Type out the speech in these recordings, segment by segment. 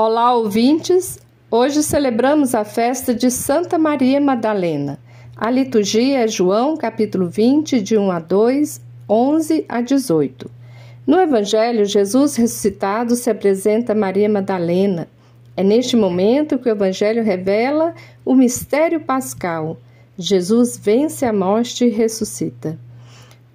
Olá, ouvintes! Hoje celebramos a festa de Santa Maria Madalena. A liturgia é João, capítulo 20, de 1 a 2, 11 a 18. No Evangelho, Jesus ressuscitado se apresenta a Maria Madalena. É neste momento que o Evangelho revela o mistério pascal. Jesus vence a morte e ressuscita.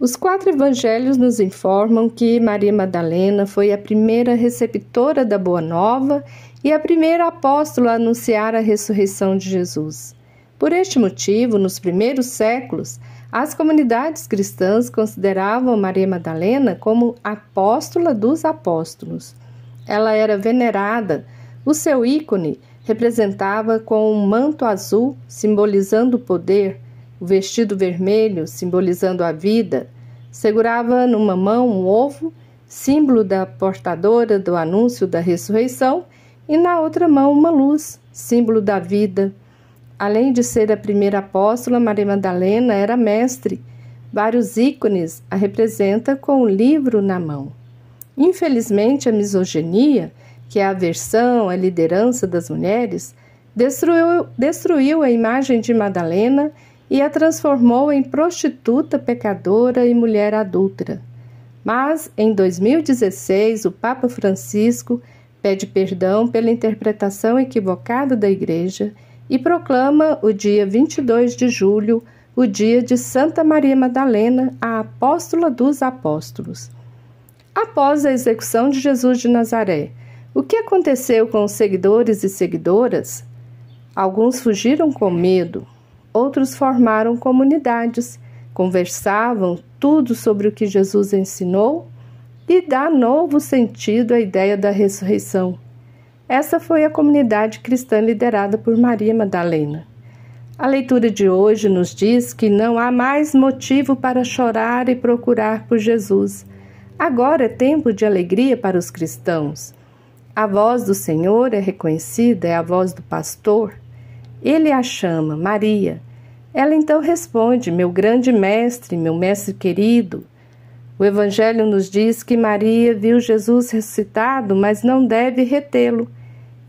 Os quatro evangelhos nos informam que Maria Madalena foi a primeira receptora da Boa Nova e a primeira apóstola a anunciar a ressurreição de Jesus. Por este motivo, nos primeiros séculos, as comunidades cristãs consideravam Maria Madalena como apóstola dos apóstolos. Ela era venerada, o seu ícone representava com um manto azul, simbolizando o poder, o vestido vermelho, simbolizando a vida, segurava numa mão um ovo, símbolo da portadora do anúncio da ressurreição, e na outra mão uma luz, símbolo da vida. Além de ser a primeira apóstola, Maria Madalena era mestre. Vários ícones a representa com o livro na mão. Infelizmente, a misoginia, que é a aversão à liderança das mulheres, destruiu, destruiu a imagem de Madalena e a transformou em prostituta pecadora e mulher adúltera. Mas, em 2016, o Papa Francisco pede perdão pela interpretação equivocada da Igreja e proclama o dia 22 de julho o dia de Santa Maria Madalena, a apóstola dos apóstolos. Após a execução de Jesus de Nazaré, o que aconteceu com os seguidores e seguidoras? Alguns fugiram com medo, Outros formaram comunidades, conversavam tudo sobre o que Jesus ensinou e dá novo sentido à ideia da ressurreição. Essa foi a comunidade cristã liderada por Maria Madalena. A leitura de hoje nos diz que não há mais motivo para chorar e procurar por Jesus. Agora é tempo de alegria para os cristãos. A voz do Senhor é reconhecida, é a voz do pastor. Ele a chama, Maria. Ela então responde: Meu grande mestre, meu mestre querido. O Evangelho nos diz que Maria viu Jesus ressuscitado, mas não deve retê-lo.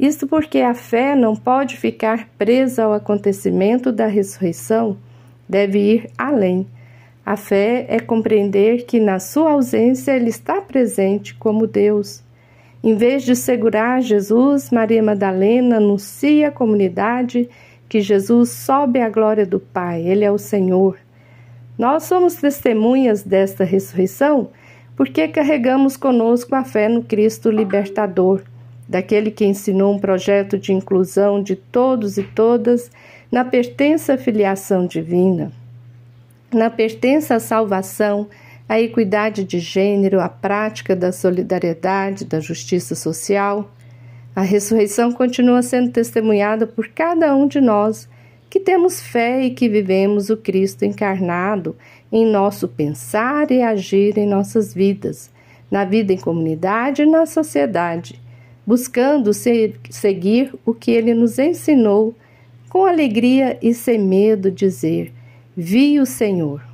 Isto porque a fé não pode ficar presa ao acontecimento da ressurreição, deve ir além. A fé é compreender que na sua ausência ele está presente como Deus. Em vez de segurar Jesus, Maria Madalena anuncia à comunidade que Jesus sobe à glória do Pai, Ele é o Senhor. Nós somos testemunhas desta ressurreição porque carregamos conosco a fé no Cristo libertador, daquele que ensinou um projeto de inclusão de todos e todas na pertença à filiação divina, na pertença à salvação, à equidade de gênero, à prática da solidariedade, da justiça social. A ressurreição continua sendo testemunhada por cada um de nós que temos fé e que vivemos o Cristo encarnado em nosso pensar e agir em nossas vidas, na vida em comunidade e na sociedade, buscando seguir o que ele nos ensinou, com alegria e sem medo dizer: Vi o Senhor.